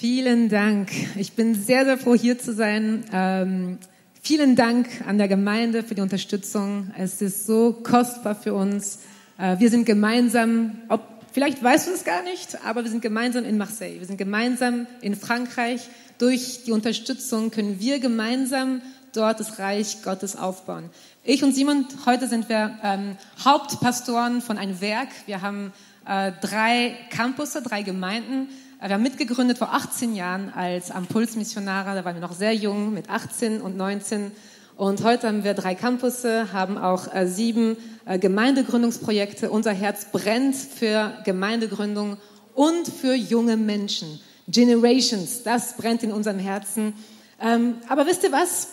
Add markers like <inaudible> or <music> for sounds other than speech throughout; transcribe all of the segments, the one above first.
Vielen Dank. Ich bin sehr, sehr froh, hier zu sein. Ähm, vielen Dank an der Gemeinde für die Unterstützung. Es ist so kostbar für uns. Äh, wir sind gemeinsam, ob, vielleicht weißt du es gar nicht, aber wir sind gemeinsam in Marseille. Wir sind gemeinsam in Frankreich. Durch die Unterstützung können wir gemeinsam dort das Reich Gottes aufbauen. Ich und Simon, heute sind wir ähm, Hauptpastoren von einem Werk. Wir haben äh, drei Campusse, drei Gemeinden. Wir haben mitgegründet vor 18 Jahren als Impulsmissionare. Da waren wir noch sehr jung, mit 18 und 19. Und heute haben wir drei Campusse, haben auch äh, sieben äh, Gemeindegründungsprojekte. Unser Herz brennt für Gemeindegründung und für junge Menschen. Generations, das brennt in unserem Herzen. Ähm, aber wisst ihr was?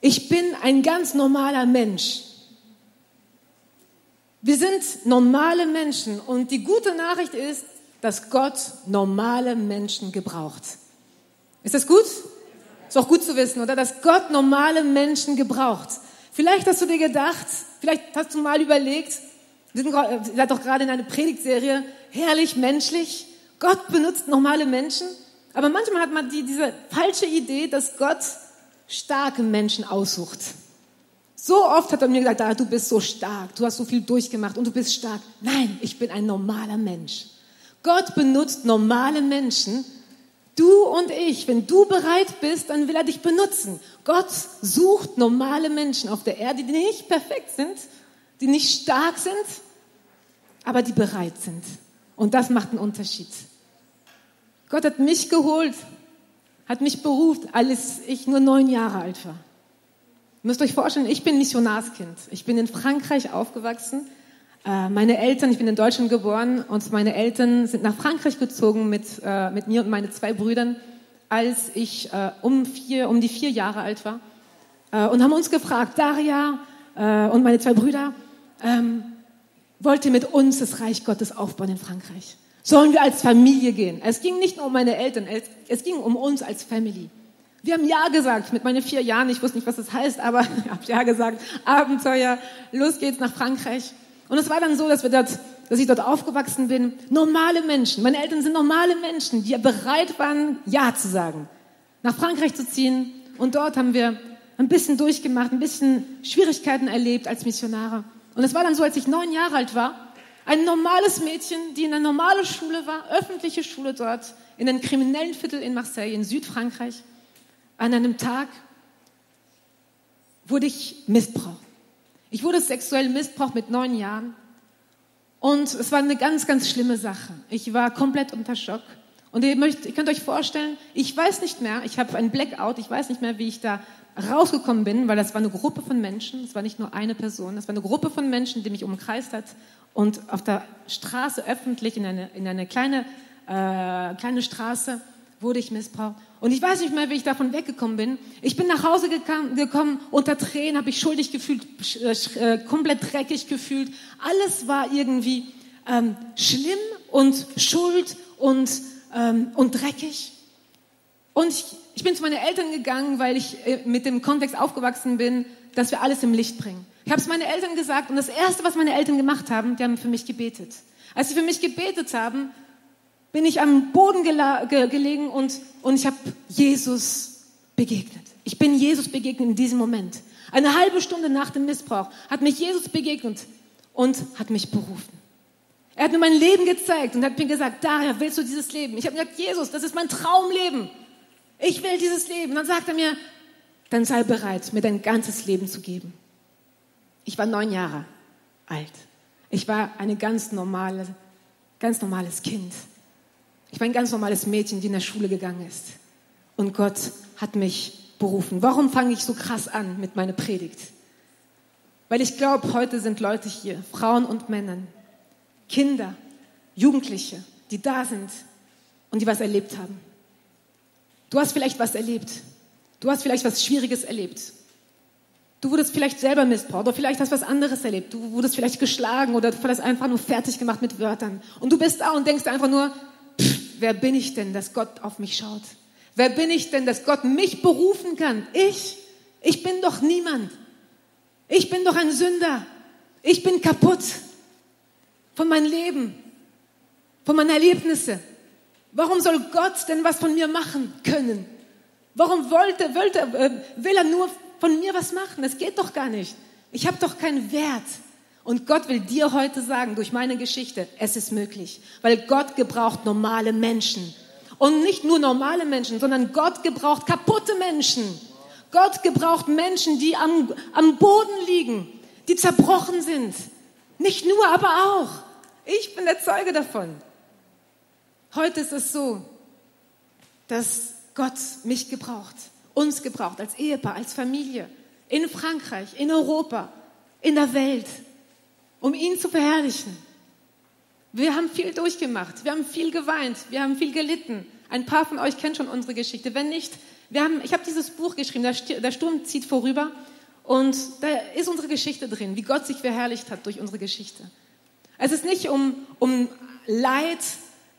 Ich bin ein ganz normaler Mensch. Wir sind normale Menschen und die gute Nachricht ist, dass Gott normale Menschen gebraucht. Ist das gut? Ist auch gut zu wissen, oder? Dass Gott normale Menschen gebraucht. Vielleicht hast du dir gedacht, vielleicht hast du mal überlegt, wir sind doch gerade in einer Predigtserie, herrlich menschlich. Gott benutzt normale Menschen. Aber manchmal hat man die, diese falsche Idee, dass Gott starke Menschen aussucht. So oft hat er mir gesagt, ah, du bist so stark, du hast so viel durchgemacht und du bist stark. Nein, ich bin ein normaler Mensch. Gott benutzt normale Menschen. Du und ich, wenn du bereit bist, dann will er dich benutzen. Gott sucht normale Menschen auf der Erde, die nicht perfekt sind, die nicht stark sind, aber die bereit sind. Und das macht einen Unterschied. Gott hat mich geholt, hat mich berufen, als ich nur neun Jahre alt war. Ihr müsst euch vorstellen, ich bin Missionarskind. Ich bin in Frankreich aufgewachsen meine Eltern, ich bin in Deutschland geboren und meine Eltern sind nach Frankreich gezogen mit, äh, mit mir und meine zwei Brüdern, als ich äh, um, vier, um die vier Jahre alt war äh, und haben uns gefragt, Daria äh, und meine zwei Brüder, ähm, wollt ihr mit uns das Reich Gottes aufbauen in Frankreich? Sollen wir als Familie gehen? Es ging nicht nur um meine Eltern, es, es ging um uns als Family. Wir haben Ja gesagt mit meinen vier Jahren. Ich wusste nicht, was das heißt, aber <laughs> ich habe Ja gesagt. Abenteuer, los geht's nach Frankreich. Und es war dann so, dass, wir dort, dass ich dort aufgewachsen bin. Normale Menschen. Meine Eltern sind normale Menschen, die bereit waren, Ja zu sagen. Nach Frankreich zu ziehen. Und dort haben wir ein bisschen durchgemacht, ein bisschen Schwierigkeiten erlebt als Missionare. Und es war dann so, als ich neun Jahre alt war, ein normales Mädchen, die in einer normalen Schule war, öffentliche Schule dort, in einem kriminellen Viertel in Marseille, in Südfrankreich. An einem Tag wurde ich missbraucht. Ich wurde sexuell missbraucht mit neun Jahren. Und es war eine ganz, ganz schlimme Sache. Ich war komplett unter Schock. Und ihr, möchtet, ihr könnt euch vorstellen, ich weiß nicht mehr, ich habe einen Blackout, ich weiß nicht mehr, wie ich da rausgekommen bin, weil das war eine Gruppe von Menschen, es war nicht nur eine Person, es war eine Gruppe von Menschen, die mich umkreist hat und auf der Straße öffentlich in eine, in eine kleine, äh, kleine Straße wurde ich missbraucht. Und ich weiß nicht mehr, wie ich davon weggekommen bin. Ich bin nach Hause gekommen, unter Tränen, habe ich schuldig gefühlt, äh, komplett dreckig gefühlt. Alles war irgendwie ähm, schlimm und schuld und, ähm, und dreckig. Und ich, ich bin zu meinen Eltern gegangen, weil ich äh, mit dem Kontext aufgewachsen bin, dass wir alles im Licht bringen. Ich habe es meinen Eltern gesagt und das Erste, was meine Eltern gemacht haben, die haben für mich gebetet. Als sie für mich gebetet haben, bin ich am Boden ge gelegen und, und ich habe Jesus begegnet. Ich bin Jesus begegnet in diesem Moment. Eine halbe Stunde nach dem Missbrauch hat mich Jesus begegnet und hat mich berufen. Er hat mir mein Leben gezeigt und hat mir gesagt, daher willst du dieses Leben? Ich habe gesagt, Jesus, das ist mein Traumleben. Ich will dieses Leben. Dann sagt er mir, dann sei bereit, mir dein ganzes Leben zu geben. Ich war neun Jahre alt. Ich war eine ganz normale, ganz normales Kind. Ich war ein ganz normales Mädchen, die in der Schule gegangen ist. Und Gott hat mich berufen. Warum fange ich so krass an mit meiner Predigt? Weil ich glaube, heute sind Leute hier, Frauen und Männer, Kinder, Jugendliche, die da sind und die was erlebt haben. Du hast vielleicht was erlebt. Du hast vielleicht was Schwieriges erlebt. Du wurdest vielleicht selber missbraucht oder vielleicht hast du was anderes erlebt. Du wurdest vielleicht geschlagen oder du wurdest einfach nur fertig gemacht mit Wörtern. Und du bist da und denkst einfach nur, wer bin ich denn, dass Gott auf mich schaut? Wer bin ich denn, dass Gott mich berufen kann? Ich? Ich bin doch niemand. Ich bin doch ein Sünder. Ich bin kaputt von meinem Leben, von meinen Erlebnissen. Warum soll Gott denn was von mir machen können? Warum wollte, wollte, äh, will er nur von mir was machen? Das geht doch gar nicht. Ich habe doch keinen Wert. Und Gott will dir heute sagen, durch meine Geschichte, es ist möglich. Weil Gott gebraucht normale Menschen. Und nicht nur normale Menschen, sondern Gott gebraucht kaputte Menschen. Gott gebraucht Menschen, die am, am Boden liegen, die zerbrochen sind. Nicht nur, aber auch. Ich bin der Zeuge davon. Heute ist es so, dass Gott mich gebraucht, uns gebraucht, als Ehepaar, als Familie, in Frankreich, in Europa, in der Welt, um ihn zu verherrlichen. Wir haben viel durchgemacht, wir haben viel geweint, wir haben viel gelitten. Ein paar von euch kennen schon unsere Geschichte. Wenn nicht, wir haben, ich habe dieses Buch geschrieben, der Sturm zieht vorüber und da ist unsere Geschichte drin, wie Gott sich verherrlicht hat durch unsere Geschichte. Es ist nicht um, um Leid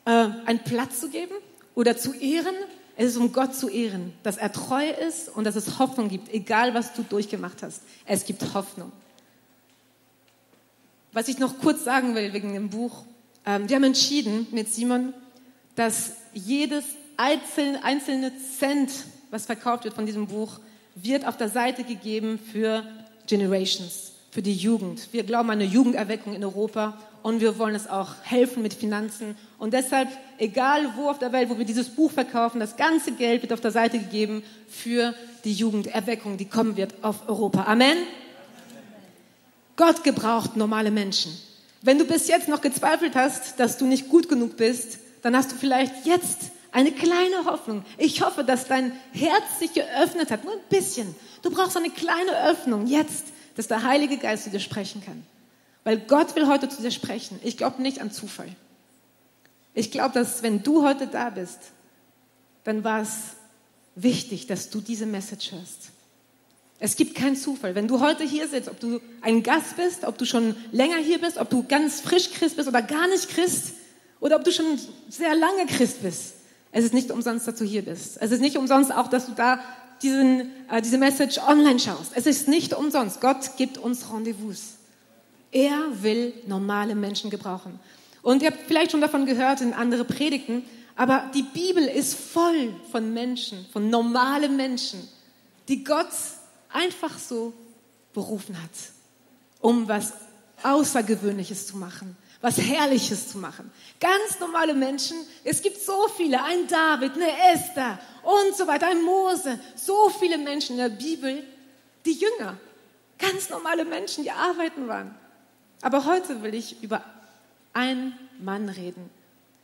äh, einen Platz zu geben oder zu ehren, es ist um Gott zu ehren, dass er treu ist und dass es Hoffnung gibt, egal was du durchgemacht hast. Es gibt Hoffnung. Was ich noch kurz sagen will wegen dem Buch, ähm, wir haben entschieden mit Simon, dass jedes einzelne Cent, was verkauft wird von diesem Buch, wird auf der Seite gegeben für Generations, für die Jugend. Wir glauben an eine Jugenderweckung in Europa und wir wollen es auch helfen mit Finanzen. Und deshalb, egal wo auf der Welt, wo wir dieses Buch verkaufen, das ganze Geld wird auf der Seite gegeben für die Jugenderweckung, die kommen wird auf Europa. Amen. Gott gebraucht normale Menschen. Wenn du bis jetzt noch gezweifelt hast, dass du nicht gut genug bist, dann hast du vielleicht jetzt eine kleine Hoffnung. Ich hoffe, dass dein Herz sich geöffnet hat, nur ein bisschen. Du brauchst eine kleine Öffnung jetzt, dass der Heilige Geist zu dir sprechen kann. Weil Gott will heute zu dir sprechen. Ich glaube nicht an Zufall. Ich glaube, dass wenn du heute da bist, dann war es wichtig, dass du diese Message hörst. Es gibt keinen Zufall. Wenn du heute hier sitzt, ob du ein Gast bist, ob du schon länger hier bist, ob du ganz frisch Christ bist oder gar nicht Christ oder ob du schon sehr lange Christ bist, es ist nicht umsonst, dass du hier bist. Es ist nicht umsonst auch, dass du da diesen, äh, diese Message online schaust. Es ist nicht umsonst. Gott gibt uns Rendezvous. Er will normale Menschen gebrauchen. Und ihr habt vielleicht schon davon gehört in andere Predigten, aber die Bibel ist voll von Menschen, von normalen Menschen, die Gott einfach so berufen hat, um was Außergewöhnliches zu machen, was Herrliches zu machen. Ganz normale Menschen, es gibt so viele, ein David, eine Esther und so weiter, ein Mose, so viele Menschen in der Bibel, die Jünger, ganz normale Menschen, die arbeiten waren. Aber heute will ich über einen Mann reden.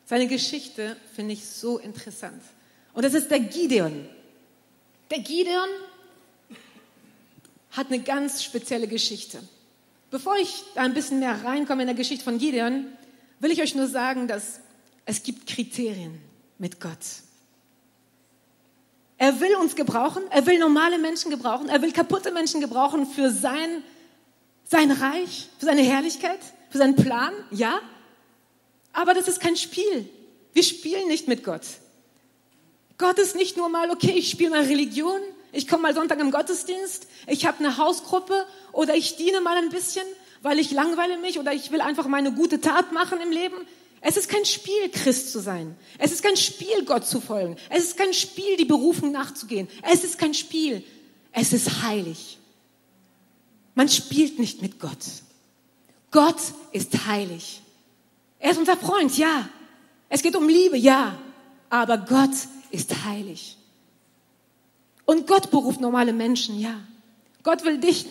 Seine Geschichte finde ich so interessant. Und das ist der Gideon. Der Gideon hat eine ganz spezielle Geschichte. Bevor ich da ein bisschen mehr reinkomme in der Geschichte von Gideon, will ich euch nur sagen, dass es gibt Kriterien mit Gott. Er will uns gebrauchen, er will normale Menschen gebrauchen, er will kaputte Menschen gebrauchen für sein sein Reich, für seine Herrlichkeit, für seinen Plan, ja. Aber das ist kein Spiel. Wir spielen nicht mit Gott. Gott ist nicht nur mal, okay, ich spiele mal Religion, ich komme mal Sonntag im Gottesdienst, ich habe eine Hausgruppe oder ich diene mal ein bisschen, weil ich langweile mich oder ich will einfach meine gute Tat machen im Leben. Es ist kein Spiel, Christ zu sein. Es ist kein Spiel, Gott zu folgen. Es ist kein Spiel, die Berufung nachzugehen. Es ist kein Spiel. Es ist heilig. Man spielt nicht mit Gott. Gott ist heilig. Er ist unser Freund, ja. Es geht um Liebe, ja. Aber Gott ist heilig. Und Gott beruft normale Menschen, ja. Gott will dich,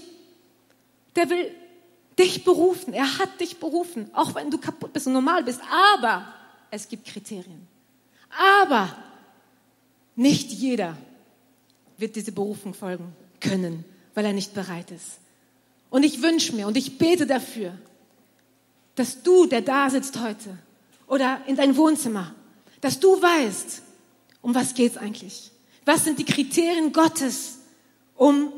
der will dich berufen. Er hat dich berufen, auch wenn du kaputt bist und normal bist. Aber es gibt Kriterien. Aber nicht jeder wird diese Berufung folgen können, weil er nicht bereit ist. Und ich wünsche mir und ich bete dafür, dass du, der da sitzt heute oder in dein Wohnzimmer, dass du weißt, um was geht's eigentlich? Was sind die Kriterien Gottes, um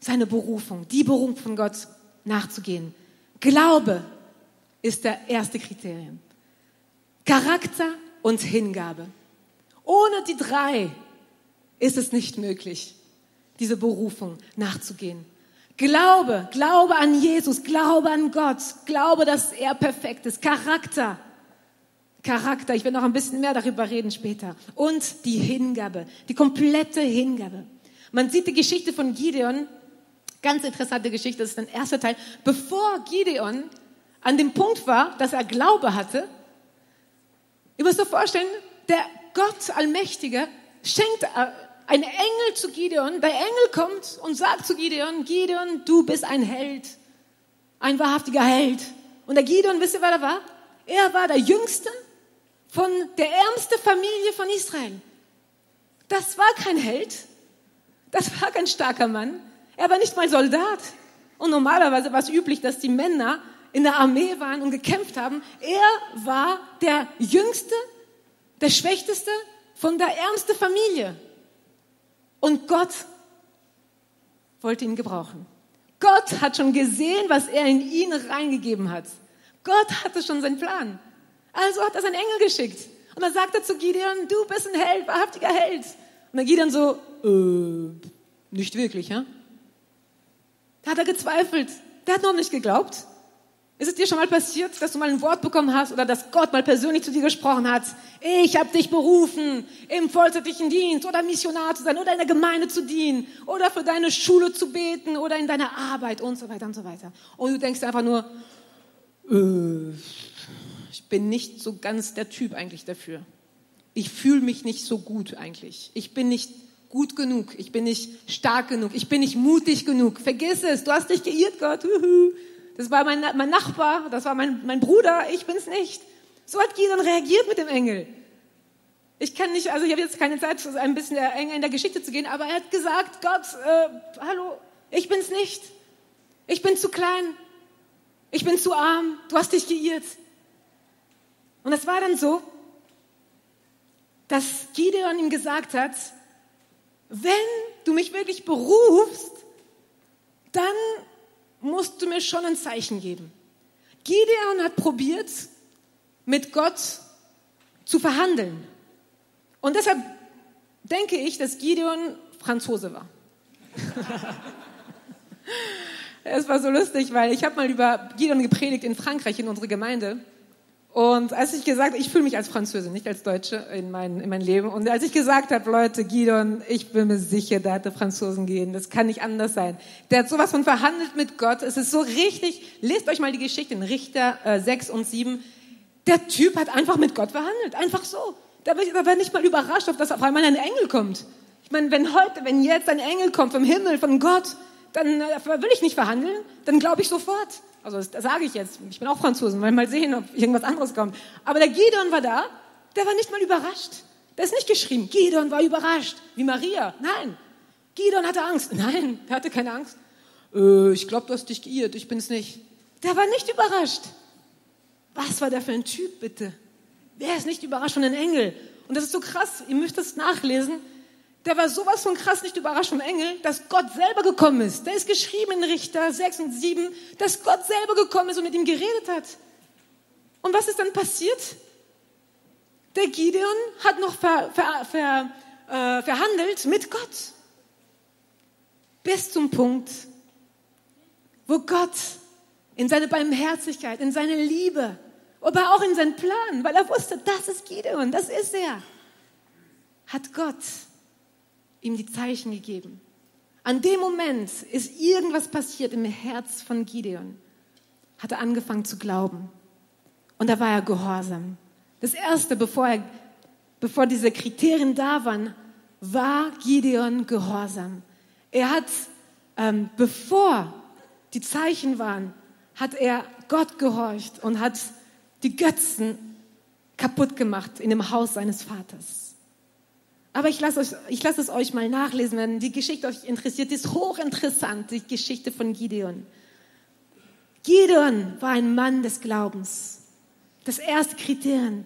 seine Berufung, die Berufung von Gott nachzugehen? Glaube ist der erste Kriterium. Charakter und Hingabe. Ohne die drei ist es nicht möglich, diese Berufung nachzugehen. Glaube, glaube an Jesus, glaube an Gott, glaube, dass er perfekt ist. Charakter. Charakter. Ich werde noch ein bisschen mehr darüber reden später. Und die Hingabe, die komplette Hingabe. Man sieht die Geschichte von Gideon, ganz interessante Geschichte, das ist ein erster Teil. Bevor Gideon an dem Punkt war, dass er Glaube hatte, ihr müsst euch vorstellen, der Gott Allmächtige schenkt äh, einen Engel zu Gideon. Der Engel kommt und sagt zu Gideon, Gideon, du bist ein Held, ein wahrhaftiger Held. Und der Gideon, wisst ihr, wer er war? Er war der Jüngste von der ärmsten Familie von Israel. Das war kein Held. Das war kein starker Mann. Er war nicht mal Soldat. Und normalerweise war es üblich, dass die Männer in der Armee waren und gekämpft haben. Er war der Jüngste, der Schwächteste von der ärmsten Familie. Und Gott wollte ihn gebrauchen. Gott hat schon gesehen, was er in ihn reingegeben hat. Gott hatte schon seinen Plan. Also hat er seinen Engel geschickt. Und dann sagt er zu Gideon, du bist ein Held, wahrhaftiger Held. Und dann Gideon so, äh, nicht wirklich, ja? Da hat er gezweifelt. Der hat noch nicht geglaubt. Ist es dir schon mal passiert, dass du mal ein Wort bekommen hast oder dass Gott mal persönlich zu dir gesprochen hat? Ich habe dich berufen, im vollzeitlichen Dienst oder Missionar zu sein oder in der Gemeinde zu dienen oder für deine Schule zu beten oder in deiner Arbeit und so weiter und so weiter. Und du denkst einfach nur, äh, ich bin nicht so ganz der Typ eigentlich dafür. Ich fühle mich nicht so gut eigentlich. Ich bin nicht gut genug. Ich bin nicht stark genug. Ich bin nicht mutig genug. Vergiss es. Du hast dich geirrt, Gott. Das war mein, mein Nachbar, das war mein, mein Bruder, ich bin's nicht. So hat Gideon reagiert mit dem Engel. Ich kann nicht, also ich habe jetzt keine Zeit, ein bisschen in der Geschichte zu gehen, aber er hat gesagt, Gott, äh, hallo, ich bin's nicht. Ich bin zu klein. Ich bin zu arm. Du hast dich geirrt. Und es war dann so, dass Gideon ihm gesagt hat, wenn du mich wirklich berufst, dann musst du mir schon ein Zeichen geben. Gideon hat probiert, mit Gott zu verhandeln. Und deshalb denke ich, dass Gideon Franzose war. <laughs> es war so lustig, weil ich habe mal über Gideon gepredigt in Frankreich in unserer Gemeinde. Und als ich gesagt ich fühle mich als Französin, nicht als Deutsche in mein, in mein Leben. Und als ich gesagt habe, Leute, Gideon, ich bin mir sicher, der hatte Franzosen gehen. Das kann nicht anders sein. Der hat sowas von verhandelt mit Gott. Es ist so richtig. Lest euch mal die Geschichte in Richter äh, 6 und 7. Der Typ hat einfach mit Gott verhandelt. Einfach so. Da war nicht mal überrascht, dass auf einmal ein Engel kommt. Ich meine, wenn heute, wenn jetzt ein Engel kommt vom Himmel, von Gott, dann äh, will ich nicht verhandeln. Dann glaube ich sofort. Also das sage ich jetzt. Ich bin auch Franzosen, weil mal sehen, ob irgendwas anderes kommt. Aber der Gideon war da, der war nicht mal überrascht. Der ist nicht geschrieben, Gideon war überrascht, wie Maria. Nein. Gideon hatte Angst. Nein, der hatte keine Angst. Äh, ich glaube, du hast dich geirrt, ich bin es nicht. Der war nicht überrascht. Was war der für ein Typ, bitte? Wer ist nicht überrascht von einem Engel? Und das ist so krass, ihr müsst das nachlesen der war sowas von krass nicht überrascht vom Engel, dass Gott selber gekommen ist. Da ist geschrieben in Richter 6 und 7, dass Gott selber gekommen ist und mit ihm geredet hat. Und was ist dann passiert? Der Gideon hat noch ver, ver, ver, äh, verhandelt mit Gott. Bis zum Punkt, wo Gott in seine Barmherzigkeit, in seine Liebe, aber auch in seinen Plan, weil er wusste, das ist Gideon, das ist er, hat Gott ihm die Zeichen gegeben. An dem Moment ist irgendwas passiert im Herz von Gideon. Hat er angefangen zu glauben. Und da war er gehorsam. Das erste, bevor, er, bevor diese Kriterien da waren, war Gideon gehorsam. Er hat, ähm, bevor die Zeichen waren, hat er Gott gehorcht und hat die Götzen kaputt gemacht in dem Haus seines Vaters. Aber ich lasse, euch, ich lasse es euch mal nachlesen, wenn die Geschichte euch interessiert. Die ist hochinteressant, die Geschichte von Gideon. Gideon war ein Mann des Glaubens. Das erste Kriterium.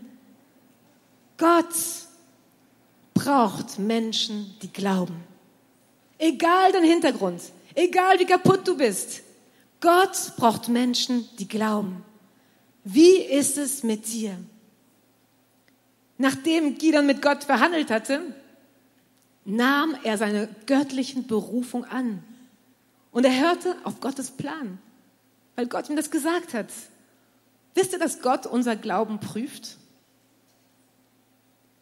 Gott braucht Menschen, die glauben. Egal dein Hintergrund, egal wie kaputt du bist. Gott braucht Menschen, die glauben. Wie ist es mit dir? Nachdem Gideon mit Gott verhandelt hatte, nahm er seine göttlichen Berufung an. Und er hörte auf Gottes Plan, weil Gott ihm das gesagt hat. Wisst ihr, dass Gott unser Glauben prüft?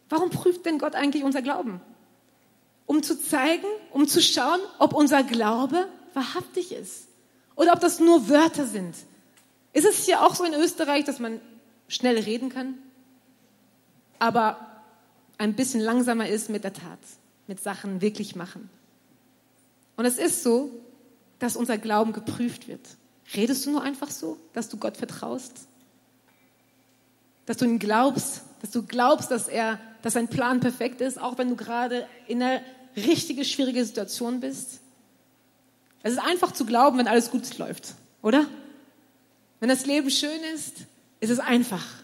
Warum prüft denn Gott eigentlich unser Glauben? Um zu zeigen, um zu schauen, ob unser Glaube wahrhaftig ist oder ob das nur Wörter sind. Ist es hier auch so in Österreich, dass man schnell reden kann, aber ein bisschen langsamer ist mit der Tat, mit Sachen wirklich machen? Und es ist so, dass unser Glauben geprüft wird. Redest du nur einfach so, dass du Gott vertraust? Dass du ihn glaubst, dass du glaubst, dass er, dass sein Plan perfekt ist, auch wenn du gerade in einer richtige schwierige Situation bist? Es ist einfach zu glauben, wenn alles gut läuft, oder? Wenn das Leben schön ist, ist es einfach.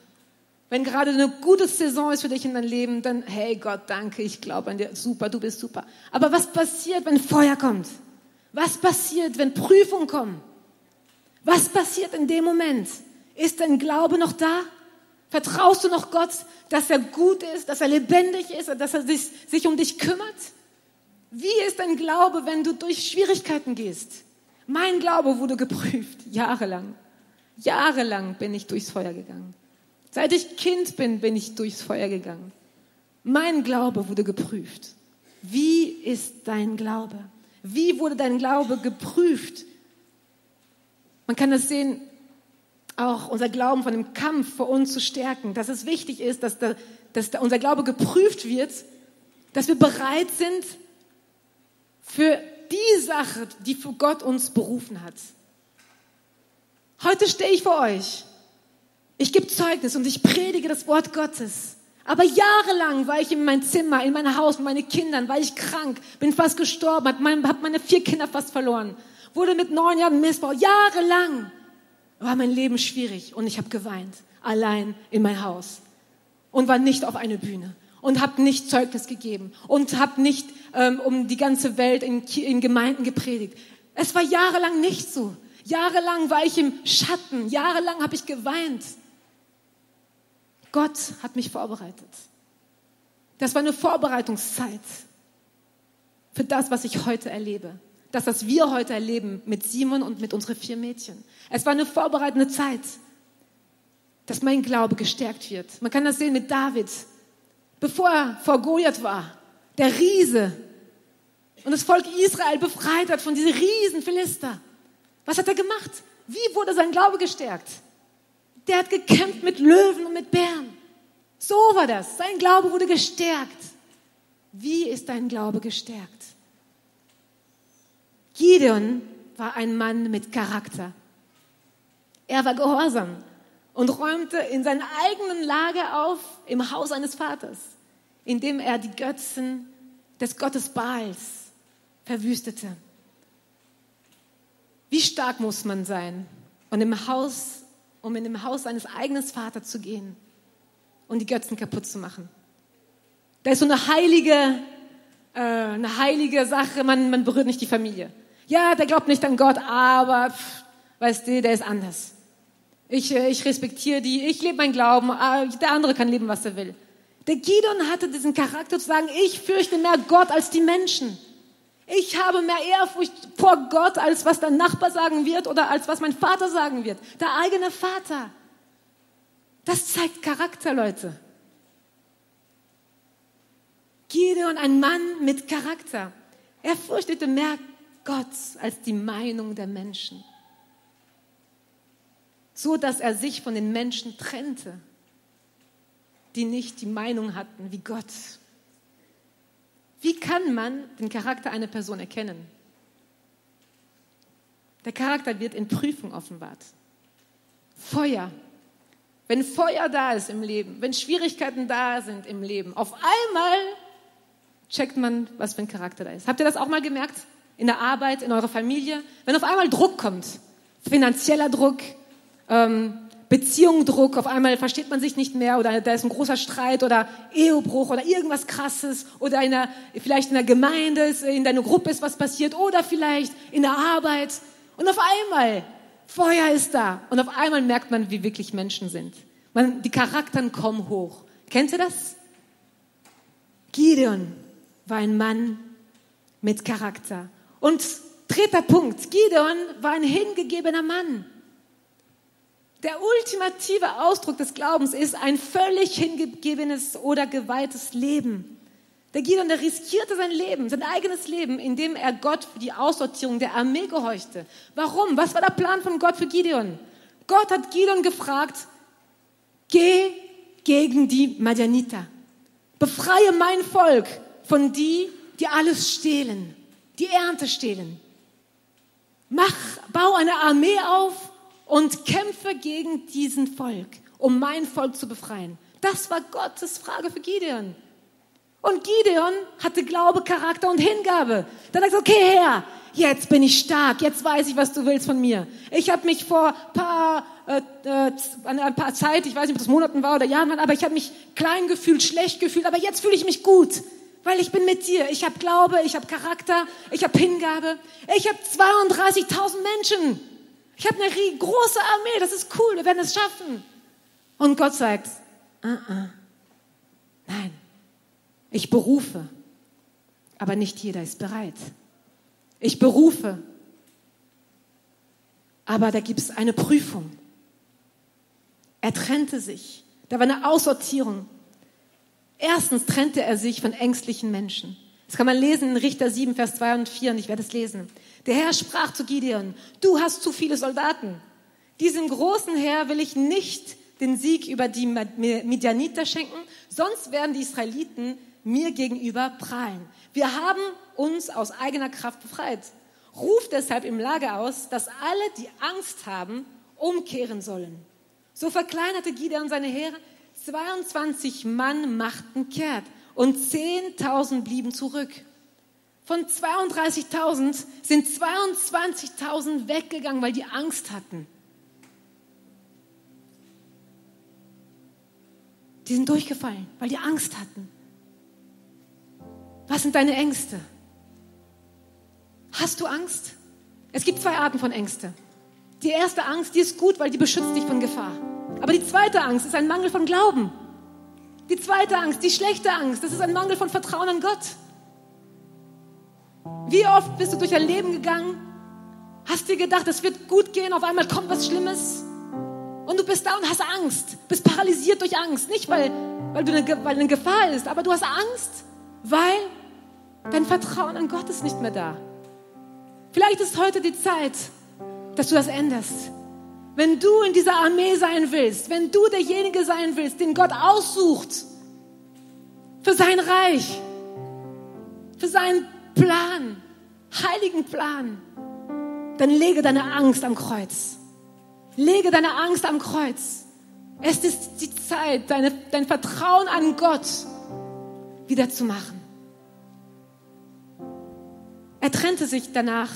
Wenn gerade eine gute Saison ist für dich in deinem Leben, dann, hey Gott, danke, ich glaube an dir, super, du bist super. Aber was passiert, wenn Feuer kommt? Was passiert, wenn Prüfungen kommen? Was passiert in dem Moment? Ist dein Glaube noch da? Vertraust du noch Gott, dass er gut ist, dass er lebendig ist, dass er sich, sich um dich kümmert? Wie ist dein Glaube, wenn du durch Schwierigkeiten gehst? Mein Glaube wurde geprüft, <laughs> jahrelang. Jahrelang bin ich durchs Feuer gegangen. Seit ich Kind bin, bin ich durchs Feuer gegangen. Mein Glaube wurde geprüft. Wie ist dein Glaube? Wie wurde dein Glaube geprüft? Man kann das sehen, auch unser Glauben von dem Kampf für uns zu stärken, dass es wichtig ist, dass, da, dass da unser Glaube geprüft wird, dass wir bereit sind für die Sache, die für Gott uns berufen hat. Heute stehe ich vor euch. Ich gebe Zeugnis und ich predige das Wort Gottes. Aber jahrelang war ich in mein Zimmer, in mein Haus mit meinen Kindern, war ich krank, bin fast gestorben, habe meine vier Kinder fast verloren wurde mit neun Jahren missbraucht. Jahrelang war mein Leben schwierig und ich habe geweint, allein in mein Haus und war nicht auf eine Bühne und habe nicht Zeugnis gegeben und habe nicht ähm, um die ganze Welt in, in Gemeinden gepredigt. Es war jahrelang nicht so. Jahrelang war ich im Schatten, jahrelang habe ich geweint. Gott hat mich vorbereitet. Das war eine Vorbereitungszeit für das, was ich heute erlebe das, was wir heute erleben mit Simon und mit unseren vier Mädchen. Es war eine vorbereitende Zeit, dass mein Glaube gestärkt wird. Man kann das sehen mit David. Bevor er vor Goliath war, der Riese, und das Volk Israel befreit hat von diesen riesen Philister. Was hat er gemacht? Wie wurde sein Glaube gestärkt? Der hat gekämpft mit Löwen und mit Bären. So war das. Sein Glaube wurde gestärkt. Wie ist dein Glaube gestärkt? Gideon war ein Mann mit Charakter. Er war gehorsam und räumte in sein eigenen Lager auf im Haus seines Vaters, indem er die Götzen des Gottes Baals verwüstete. Wie stark muss man sein, um im Haus, um in dem Haus seines eigenen Vaters zu gehen und die Götzen kaputt zu machen? Da ist so eine heilige, äh, eine heilige Sache, man, man berührt nicht die Familie. Ja, der glaubt nicht an Gott, aber pff, weißt du, der ist anders. Ich, äh, ich respektiere die, ich lebe mein Glauben, ah, der andere kann leben, was er will. Der Gideon hatte diesen Charakter zu sagen, ich fürchte mehr Gott als die Menschen. Ich habe mehr Ehrfurcht vor Gott, als was der Nachbar sagen wird oder als was mein Vater sagen wird. Der eigene Vater. Das zeigt Charakter, Leute. Gideon, ein Mann mit Charakter. Er fürchtete mehr Gott als die Meinung der Menschen. So dass er sich von den Menschen trennte, die nicht die Meinung hatten wie Gott. Wie kann man den Charakter einer Person erkennen? Der Charakter wird in Prüfung offenbart. Feuer. Wenn Feuer da ist im Leben, wenn Schwierigkeiten da sind im Leben, auf einmal checkt man, was für ein Charakter da ist. Habt ihr das auch mal gemerkt? in der Arbeit, in eurer Familie, wenn auf einmal Druck kommt, finanzieller Druck, ähm, Beziehungsdruck, auf einmal versteht man sich nicht mehr oder da ist ein großer Streit oder Ehebruch oder irgendwas krasses oder in der, vielleicht in der Gemeinde, in deiner Gruppe ist was passiert oder vielleicht in der Arbeit und auf einmal Feuer ist da und auf einmal merkt man, wie wirklich Menschen sind. Man, die Charakteren kommen hoch. Kennt ihr das? Gideon war ein Mann mit Charakter. Und dritter Punkt, Gideon war ein hingegebener Mann. Der ultimative Ausdruck des Glaubens ist ein völlig hingegebenes oder geweihtes Leben. Der Gideon, der riskierte sein Leben, sein eigenes Leben, indem er Gott für die Aussortierung der Armee gehorchte. Warum? Was war der Plan von Gott für Gideon? Gott hat Gideon gefragt, geh gegen die Madianiter. Befreie mein Volk von die, die alles stehlen, die Ernte stehlen. Mach, bau eine Armee auf und kämpfe gegen diesen Volk, um mein Volk zu befreien. Das war Gottes Frage für Gideon. Und Gideon hatte Glaube, Charakter und Hingabe. Dann hat er okay Herr, jetzt bin ich stark, jetzt weiß ich, was du willst von mir. Ich habe mich vor paar, äh, äh, ein paar Zeit, ich weiß nicht, ob das Monaten war oder Jahren, aber ich habe mich klein gefühlt, schlecht gefühlt, aber jetzt fühle ich mich gut, weil ich bin mit dir. Ich habe Glaube, ich habe Charakter, ich habe Hingabe. Ich habe 32.000 Menschen. Ich habe eine große Armee, das ist cool, wir werden es schaffen. Und Gott sagt, uh -uh. nein, ich berufe, aber nicht jeder ist bereit. Ich berufe, aber da gibt es eine Prüfung. Er trennte sich. Da war eine Aussortierung. Erstens trennte er sich von ängstlichen Menschen. Das kann man lesen in Richter 7, Vers 2 und 4 und ich werde es lesen. Der Herr sprach zu Gideon, du hast zu viele Soldaten. Diesem großen Herr will ich nicht den Sieg über die Midianiter schenken, sonst werden die Israeliten mir gegenüber prahlen. Wir haben uns aus eigener Kraft befreit. Ruf deshalb im Lager aus, dass alle, die Angst haben, umkehren sollen. So verkleinerte Gideon seine Heere. 22 Mann machten kehrt und 10.000 blieben zurück. Von 32.000 sind 22.000 weggegangen, weil die Angst hatten. Die sind durchgefallen, weil die Angst hatten. Was sind deine Ängste? Hast du Angst? Es gibt zwei Arten von Ängste. Die erste Angst, die ist gut, weil die beschützt dich von Gefahr. Aber die zweite Angst ist ein Mangel von Glauben. Die zweite Angst, die schlechte Angst, das ist ein Mangel von Vertrauen an Gott. Wie oft bist du durch dein Leben gegangen, hast dir gedacht, es wird gut gehen, auf einmal kommt was Schlimmes und du bist da und hast Angst, bist paralysiert durch Angst. Nicht, weil, weil, du eine, weil eine Gefahr ist, aber du hast Angst, weil dein Vertrauen an Gott ist nicht mehr da. Vielleicht ist heute die Zeit, dass du das änderst. Wenn du in dieser Armee sein willst, wenn du derjenige sein willst, den Gott aussucht für sein Reich, für seinen Plan, heiligen Plan, dann lege deine Angst am Kreuz. Lege deine Angst am Kreuz. Es ist die Zeit, deine, dein Vertrauen an Gott wieder zu machen. Er trennte sich danach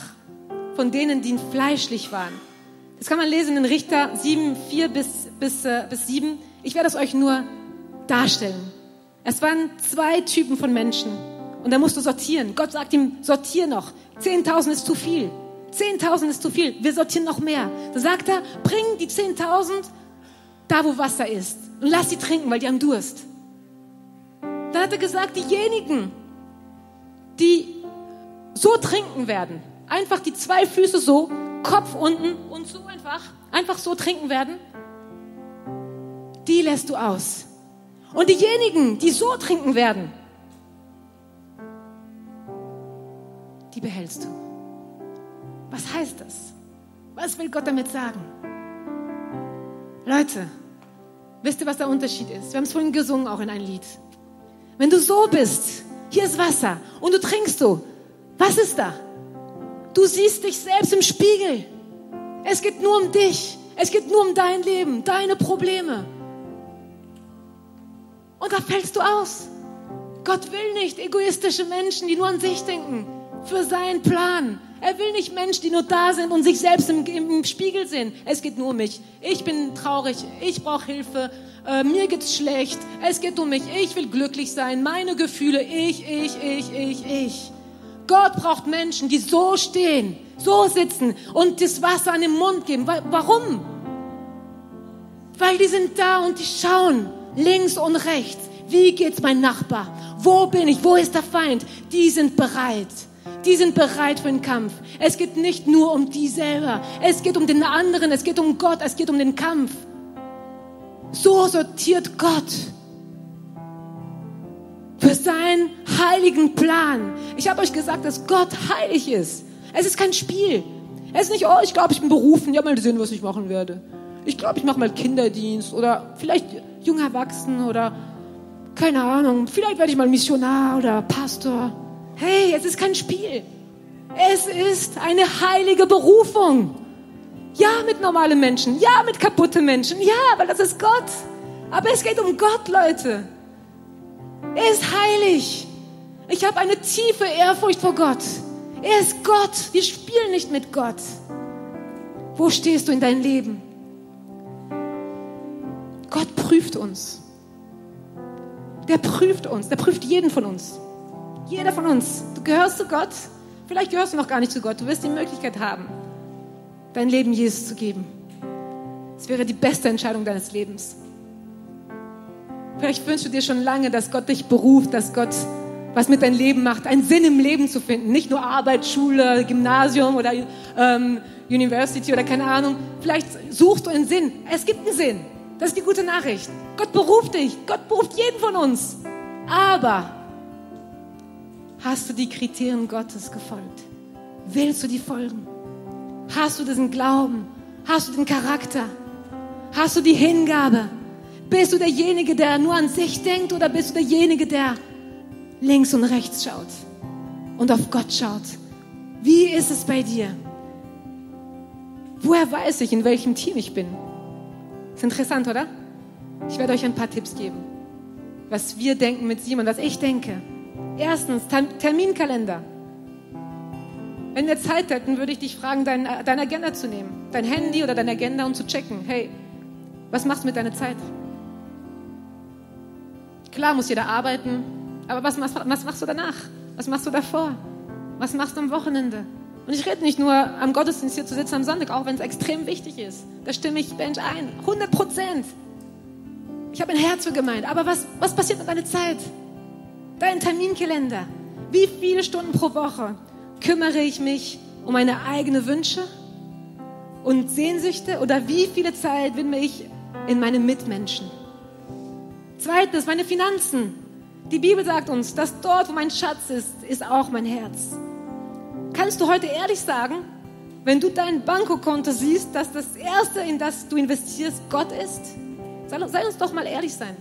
von denen, die fleischlich waren. Das kann man lesen in Richter 7, 4 bis, bis, äh, bis 7. Ich werde es euch nur darstellen. Es waren zwei Typen von Menschen. Und er musste sortieren. Gott sagt ihm, sortier noch. 10.000 ist zu viel. 10.000 ist zu viel. Wir sortieren noch mehr. Da sagt er, bring die 10.000 da, wo Wasser ist. Und lass sie trinken, weil die haben Durst. Dann hat er gesagt, diejenigen, die so trinken werden, einfach die zwei Füße so, Kopf unten und so einfach, einfach so trinken werden, die lässt du aus. Und diejenigen, die so trinken werden, die behältst du. Was heißt das? Was will Gott damit sagen? Leute, wisst ihr, was der Unterschied ist? Wir haben es vorhin gesungen, auch in ein Lied. Wenn du so bist, hier ist Wasser und du trinkst so, was ist da? Du siehst dich selbst im Spiegel. Es geht nur um dich. Es geht nur um dein Leben, deine Probleme. Und da fällst du aus. Gott will nicht egoistische Menschen, die nur an sich denken, für seinen Plan. Er will nicht Menschen, die nur da sind und sich selbst im, im Spiegel sehen. Es geht nur um mich. Ich bin traurig. Ich brauche Hilfe. Äh, mir geht's schlecht. Es geht um mich. Ich will glücklich sein. Meine Gefühle. Ich, ich, ich, ich, ich. Gott braucht Menschen, die so stehen, so sitzen und das Wasser an den Mund geben. Warum? Weil die sind da und die schauen links und rechts. Wie geht's mein Nachbar? Wo bin ich? Wo ist der Feind? Die sind bereit. Die sind bereit für den Kampf. Es geht nicht nur um die selber. Es geht um den anderen. Es geht um Gott. Es geht um den Kampf. So sortiert Gott für seinen heiligen Plan. Ich habe euch gesagt, dass Gott heilig ist. Es ist kein Spiel. Es ist nicht, oh, ich glaube, ich bin berufen. Ja, mal sehen, was ich machen werde. Ich glaube, ich mache mal Kinderdienst oder vielleicht junger Erwachsenen oder keine Ahnung, vielleicht werde ich mal Missionar oder Pastor. Hey, es ist kein Spiel. Es ist eine heilige Berufung. Ja, mit normalen Menschen. Ja, mit kaputten Menschen. Ja, weil das ist Gott. Aber es geht um Gott, Leute. Er ist heilig. Ich habe eine tiefe Ehrfurcht vor Gott. Er ist Gott. Wir spielen nicht mit Gott. Wo stehst du in deinem Leben? Gott prüft uns. Der prüft uns. Der prüft jeden von uns. Jeder von uns. Du gehörst zu Gott. Vielleicht gehörst du noch gar nicht zu Gott. Du wirst die Möglichkeit haben, dein Leben Jesus zu geben. Es wäre die beste Entscheidung deines Lebens. Vielleicht wünschst du dir schon lange, dass Gott dich beruft, dass Gott was mit deinem Leben macht, einen Sinn im Leben zu finden. Nicht nur Arbeit, Schule, Gymnasium oder ähm, University oder keine Ahnung. Vielleicht suchst du einen Sinn. Es gibt einen Sinn. Das ist die gute Nachricht. Gott beruft dich. Gott beruft jeden von uns. Aber hast du die Kriterien Gottes gefolgt? Willst du die folgen? Hast du diesen Glauben? Hast du den Charakter? Hast du die Hingabe? Bist du derjenige, der nur an sich denkt oder bist du derjenige, der links und rechts schaut und auf Gott schaut? Wie ist es bei dir? Woher weiß ich, in welchem Team ich bin? Ist interessant, oder? Ich werde euch ein paar Tipps geben, was wir denken mit Simon, was ich denke. Erstens, Terminkalender. Wenn wir Zeit hätten, würde ich dich fragen, dein, deine Agenda zu nehmen. Dein Handy oder deine Agenda und zu checken. Hey, was machst du mit deiner Zeit? Klar muss jeder arbeiten, aber was, was, was machst du danach? Was machst du davor? Was machst du am Wochenende? Und ich rede nicht nur am Gottesdienst hier zu sitzen am Sonntag, auch wenn es extrem wichtig ist. Da stimme ich Bench ein. 100 Prozent. Ich habe ein Herz für gemeint. Aber was, was passiert mit deiner Zeit? Dein Terminkalender. Wie viele Stunden pro Woche kümmere ich mich um meine eigenen Wünsche und Sehnsüchte? Oder wie viele Zeit widme ich in meine Mitmenschen? Zweitens, meine Finanzen. Die Bibel sagt uns, dass dort, wo mein Schatz ist, ist auch mein Herz. Kannst du heute ehrlich sagen, wenn du dein Bankokonto siehst, dass das Erste, in das du investierst, Gott ist? Sei uns doch mal ehrlich sein.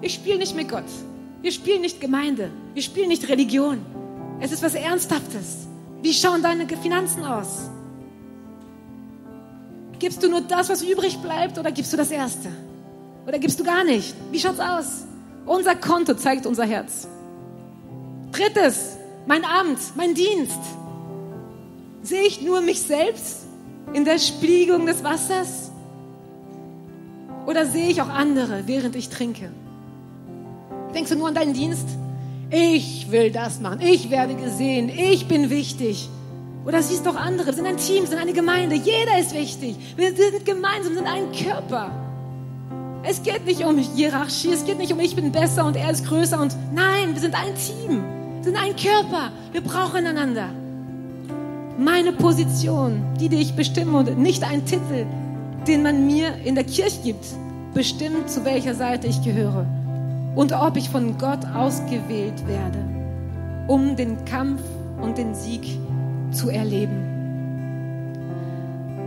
Wir spielen nicht mit Gott. Wir spielen nicht Gemeinde. Wir spielen nicht Religion. Es ist was Ernsthaftes. Wie schauen deine Finanzen aus? Gibst du nur das, was übrig bleibt, oder gibst du das Erste? Oder gibst du gar nicht? Wie schaut's aus? Unser Konto zeigt unser Herz. Drittes, mein Amt, mein Dienst. Sehe ich nur mich selbst in der Spiegelung des Wassers? Oder sehe ich auch andere, während ich trinke? Denkst du nur an deinen Dienst? Ich will das machen. Ich werde gesehen. Ich bin wichtig. Oder siehst doch andere. Wir sind ein Team, wir sind eine Gemeinde. Jeder ist wichtig. Wir sind gemeinsam, sind ein Körper. Es geht nicht um Hierarchie. Es geht nicht um ich bin besser und er ist größer. Und nein, wir sind ein Team sind ein Körper. Wir brauchen einander. Meine Position, die, die ich bestimme und nicht ein Titel, den man mir in der Kirche gibt, bestimmt, zu welcher Seite ich gehöre und ob ich von Gott ausgewählt werde, um den Kampf und den Sieg zu erleben.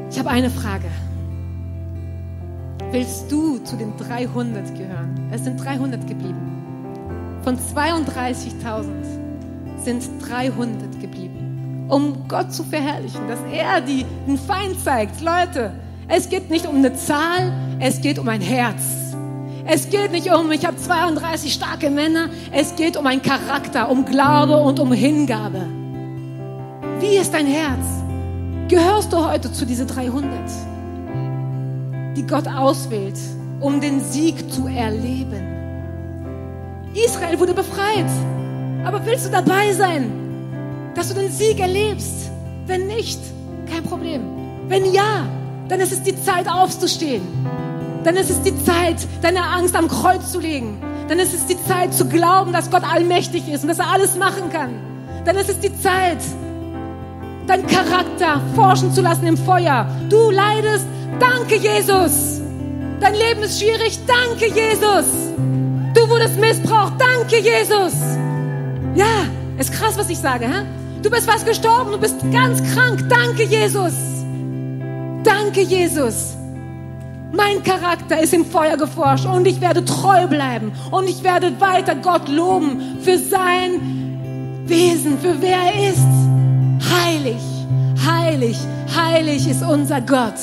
Ich habe eine Frage. Willst du zu den 300 gehören? Es sind 300 geblieben. Von 32.000 sind 300 geblieben, um Gott zu verherrlichen, dass er die, den Feind zeigt. Leute, es geht nicht um eine Zahl, es geht um ein Herz. Es geht nicht um, ich habe 32 starke Männer, es geht um einen Charakter, um Glaube und um Hingabe. Wie ist dein Herz? Gehörst du heute zu diesen 300, die Gott auswählt, um den Sieg zu erleben? Israel wurde befreit. Aber willst du dabei sein, dass du den Sieg erlebst? Wenn nicht, kein Problem. Wenn ja, dann ist es die Zeit aufzustehen. Dann ist es die Zeit, deine Angst am Kreuz zu legen. Dann ist es die Zeit zu glauben, dass Gott allmächtig ist und dass er alles machen kann. Denn es ist die Zeit, deinen Charakter forschen zu lassen im Feuer. Du leidest, danke Jesus. Dein Leben ist schwierig, danke Jesus. Du wurdest missbraucht, danke Jesus. Ja, ist krass, was ich sage. Hä? Du bist fast gestorben, du bist ganz krank, danke Jesus. Danke Jesus. Mein Charakter ist im Feuer geforscht und ich werde treu bleiben und ich werde weiter Gott loben für sein Wesen, für wer er ist. Heilig, heilig, heilig ist unser Gott.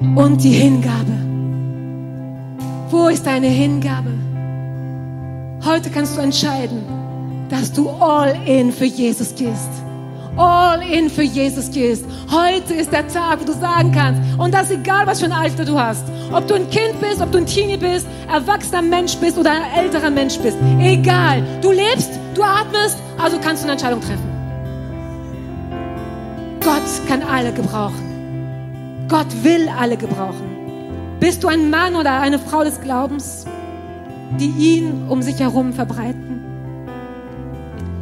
Und die Hingabe. Wo ist deine Hingabe? Heute kannst du entscheiden, dass du all in für Jesus gehst all in für Jesus gehst. Heute ist der Tag, wo du sagen kannst, und das egal, was für ein Alter du hast. Ob du ein Kind bist, ob du ein Teenie bist, erwachsener Mensch bist oder ein älterer Mensch bist. Egal. Du lebst, du atmest, also kannst du eine Entscheidung treffen. Gott kann alle gebrauchen. Gott will alle gebrauchen. Bist du ein Mann oder eine Frau des Glaubens, die ihn um sich herum verbreiten?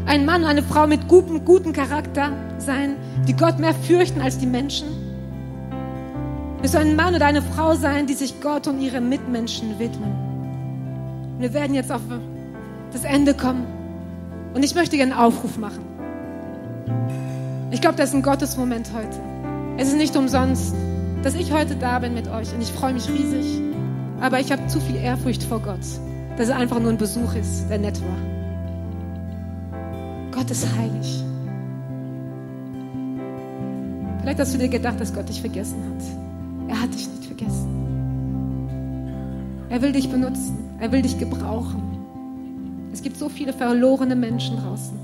ein Mann und eine Frau mit gutem, gutem Charakter sein, die Gott mehr fürchten als die Menschen? Wirst du ein Mann oder eine Frau sein, die sich Gott und ihre Mitmenschen widmen? Wir werden jetzt auf das Ende kommen und ich möchte gerne einen Aufruf machen. Ich glaube, das ist ein Gottesmoment heute. Es ist nicht umsonst, dass ich heute da bin mit euch und ich freue mich riesig. Aber ich habe zu viel Ehrfurcht vor Gott, dass es einfach nur ein Besuch ist, der nett war. Gott ist heilig. Vielleicht hast du dir gedacht, dass Gott dich vergessen hat. Er hat dich nicht vergessen. Er will dich benutzen. Er will dich gebrauchen. Es gibt so viele verlorene Menschen draußen.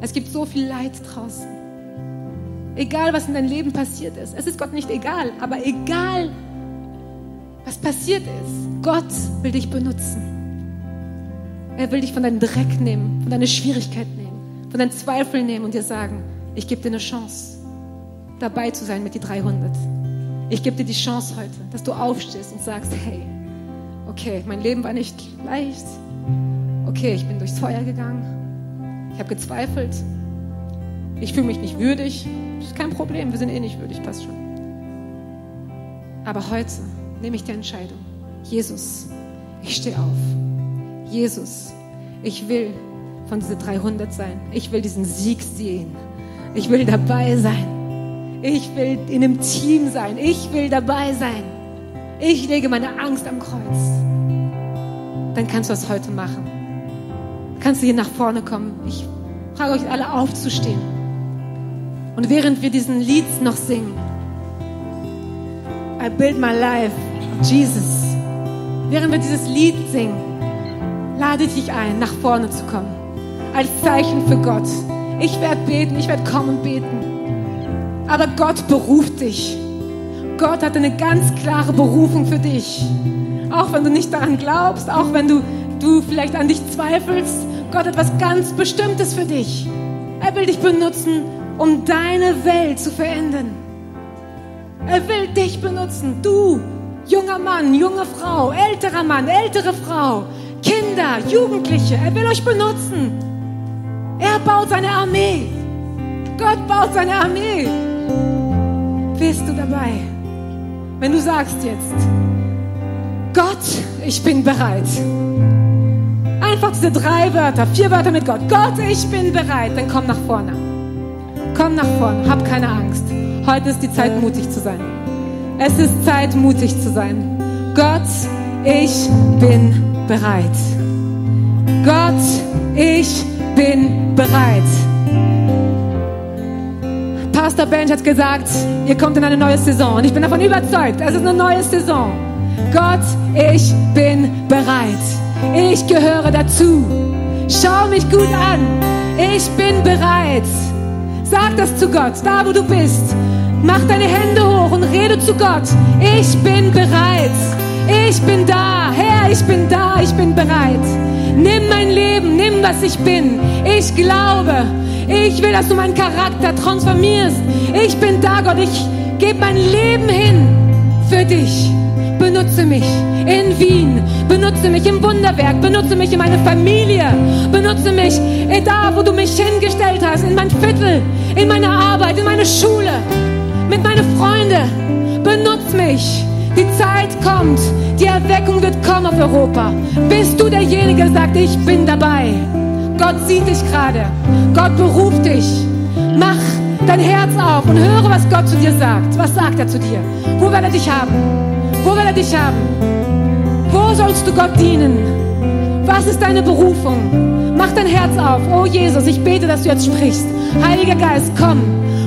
Es gibt so viel Leid draußen. Egal, was in deinem Leben passiert ist. Es ist Gott nicht egal, aber egal, was passiert ist. Gott will dich benutzen. Er will dich von deinem Dreck nehmen, von deiner Schwierigkeit nehmen von deinen Zweifeln nehmen und dir sagen, ich gebe dir eine Chance, dabei zu sein mit die 300. Ich gebe dir die Chance heute, dass du aufstehst und sagst, hey, okay, mein Leben war nicht leicht. Okay, ich bin durchs Feuer gegangen. Ich habe gezweifelt. Ich fühle mich nicht würdig. Das ist kein Problem, wir sind eh nicht würdig, passt schon. Aber heute nehme ich die Entscheidung. Jesus, ich stehe auf. Jesus, ich will von diese 300 sein. Ich will diesen Sieg sehen. Ich will dabei sein. Ich will in einem Team sein. Ich will dabei sein. Ich lege meine Angst am Kreuz. Dann kannst du das heute machen. Kannst du hier nach vorne kommen. Ich frage euch alle aufzustehen. Und während wir diesen Lied noch singen, I build my life, Jesus. Während wir dieses Lied singen, lade ich dich ein, nach vorne zu kommen als Zeichen für Gott. Ich werde beten, ich werde kommen und beten. Aber Gott beruft dich. Gott hat eine ganz klare Berufung für dich. Auch wenn du nicht daran glaubst, auch wenn du, du vielleicht an dich zweifelst, Gott hat was ganz Bestimmtes für dich. Er will dich benutzen, um deine Welt zu verändern. Er will dich benutzen, du, junger Mann, junge Frau, älterer Mann, ältere Frau, Kinder, Jugendliche. Er will euch benutzen. Er baut seine Armee. Gott baut seine Armee. Bist du dabei? Wenn du sagst jetzt, Gott, ich bin bereit. Einfach diese drei Wörter, vier Wörter mit Gott. Gott, ich bin bereit. Dann komm nach vorne. Komm nach vorne. Hab keine Angst. Heute ist die Zeit, mutig zu sein. Es ist Zeit, mutig zu sein. Gott, ich bin bereit. Gott, ich bin bereit. Pastor Bench hat gesagt, ihr kommt in eine neue Saison. Und ich bin davon überzeugt, es ist eine neue Saison. Gott, ich bin bereit. Ich gehöre dazu. Schau mich gut an. Ich bin bereit. Sag das zu Gott, da wo du bist. Mach deine Hände hoch und rede zu Gott. Ich bin bereit. Ich bin da. Herr, ich bin da. Ich bin bereit. Nimm mein Leben, nimm, was ich bin. Ich glaube. Ich will, dass du meinen Charakter transformierst. Ich bin da, Gott. Ich gebe mein Leben hin für dich. Benutze mich in Wien, benutze mich im Wunderwerk, benutze mich in meine Familie, benutze mich da, wo du mich hingestellt hast, in mein Viertel, in meine Arbeit, in meine Schule, mit meinen Freunden. Benutze mich. Die Zeit kommt, die Erweckung wird kommen auf Europa. Bist du derjenige, der sagt, ich bin dabei. Gott sieht dich gerade. Gott beruft dich. Mach dein Herz auf und höre, was Gott zu dir sagt. Was sagt er zu dir? Wo will er dich haben? Wo will er dich haben? Wo sollst du Gott dienen? Was ist deine Berufung? Mach dein Herz auf. Oh Jesus, ich bete, dass du jetzt sprichst. Heiliger Geist, komm.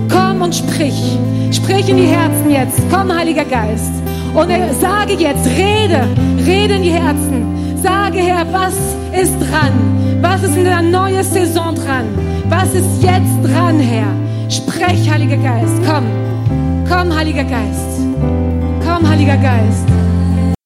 Komm und sprich. Sprich in die Herzen jetzt. Komm, Heiliger Geist. Und sage jetzt, rede, rede in die Herzen. Sage, Herr, was ist dran? Was ist in der neuen Saison dran? Was ist jetzt dran, Herr? Sprech, Heiliger Geist. Komm, komm, Heiliger Geist. Komm, Heiliger Geist.